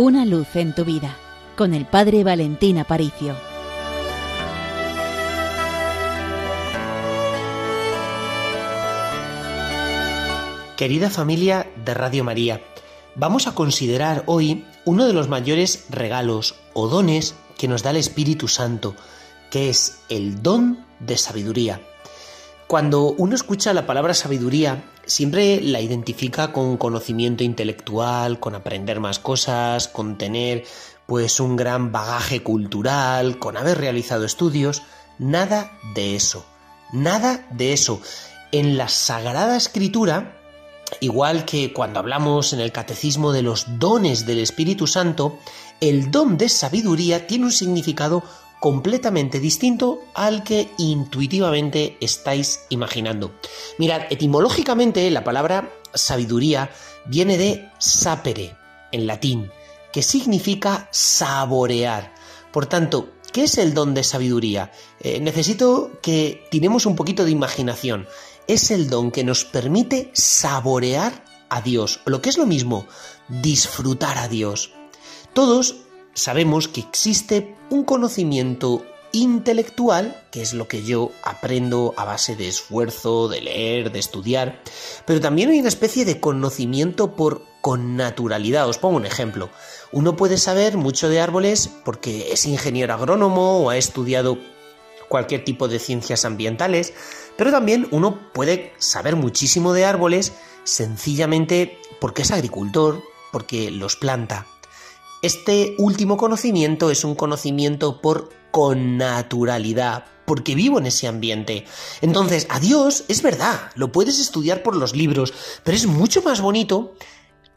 Una luz en tu vida con el Padre Valentín Aparicio. Querida familia de Radio María, vamos a considerar hoy uno de los mayores regalos o dones que nos da el Espíritu Santo, que es el don de sabiduría. Cuando uno escucha la palabra sabiduría, siempre la identifica con conocimiento intelectual, con aprender más cosas, con tener pues un gran bagaje cultural, con haber realizado estudios. Nada de eso. Nada de eso. En la Sagrada Escritura, igual que cuando hablamos en el Catecismo de los dones del Espíritu Santo, el don de sabiduría tiene un significado completamente distinto al que intuitivamente estáis imaginando. Mirad, etimológicamente la palabra sabiduría viene de sapere, en latín, que significa saborear. Por tanto, ¿qué es el don de sabiduría? Eh, necesito que tiremos un poquito de imaginación. Es el don que nos permite saborear a Dios, o lo que es lo mismo, disfrutar a Dios. Todos sabemos que existe un conocimiento intelectual, que es lo que yo aprendo a base de esfuerzo, de leer, de estudiar, pero también hay una especie de conocimiento por con naturalidad. Os pongo un ejemplo. Uno puede saber mucho de árboles porque es ingeniero agrónomo o ha estudiado cualquier tipo de ciencias ambientales, pero también uno puede saber muchísimo de árboles sencillamente porque es agricultor, porque los planta. Este último conocimiento es un conocimiento por connaturalidad, porque vivo en ese ambiente. Entonces, a Dios es verdad, lo puedes estudiar por los libros, pero es mucho más bonito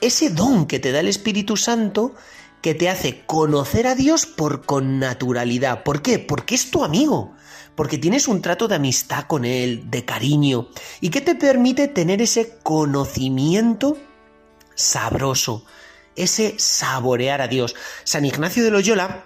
ese don que te da el Espíritu Santo que te hace conocer a Dios por connaturalidad. ¿Por qué? Porque es tu amigo, porque tienes un trato de amistad con Él, de cariño, y que te permite tener ese conocimiento sabroso, ese saborear a Dios. San Ignacio de Loyola,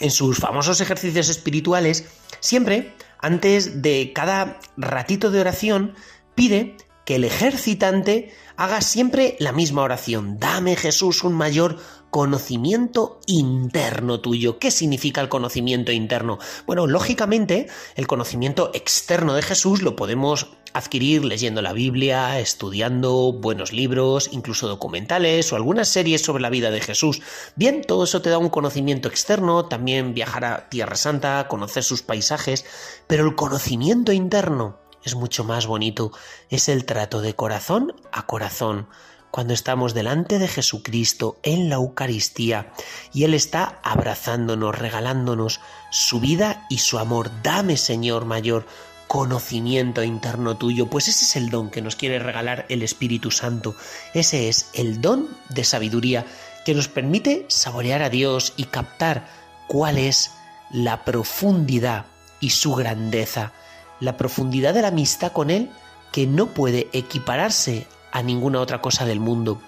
en sus famosos ejercicios espirituales, siempre, antes de cada ratito de oración, pide que el ejercitante haga siempre la misma oración. Dame Jesús un mayor conocimiento interno tuyo. ¿Qué significa el conocimiento interno? Bueno, lógicamente, el conocimiento externo de Jesús lo podemos adquirir leyendo la Biblia, estudiando buenos libros, incluso documentales o algunas series sobre la vida de Jesús. Bien, todo eso te da un conocimiento externo, también viajar a Tierra Santa, conocer sus paisajes, pero el conocimiento interno es mucho más bonito, es el trato de corazón a corazón cuando estamos delante de Jesucristo en la Eucaristía y Él está abrazándonos, regalándonos su vida y su amor. Dame, Señor mayor, conocimiento interno tuyo, pues ese es el don que nos quiere regalar el Espíritu Santo. Ese es el don de sabiduría que nos permite saborear a Dios y captar cuál es la profundidad y su grandeza, la profundidad de la amistad con Él que no puede equipararse a ninguna otra cosa del mundo.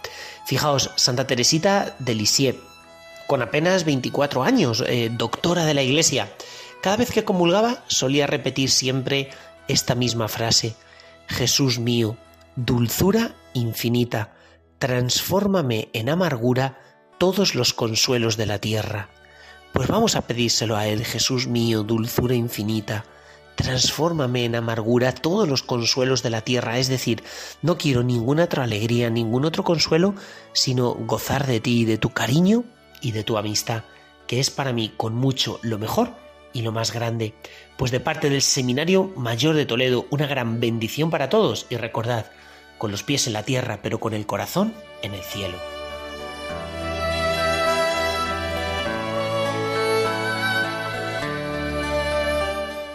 Fijaos, Santa Teresita de Lisieux, con apenas 24 años, eh, doctora de la Iglesia, cada vez que comulgaba solía repetir siempre esta misma frase, Jesús mío, dulzura infinita, transfórmame en amargura todos los consuelos de la tierra. Pues vamos a pedírselo a Él, Jesús mío, dulzura infinita, transfórmame en amargura todos los consuelos de la tierra, es decir, no quiero ninguna otra alegría, ningún otro consuelo, sino gozar de ti, de tu cariño y de tu amistad, que es para mí con mucho lo mejor y lo más grande. Pues de parte del Seminario Mayor de Toledo, una gran bendición para todos y recordad, con los pies en la tierra, pero con el corazón en el cielo.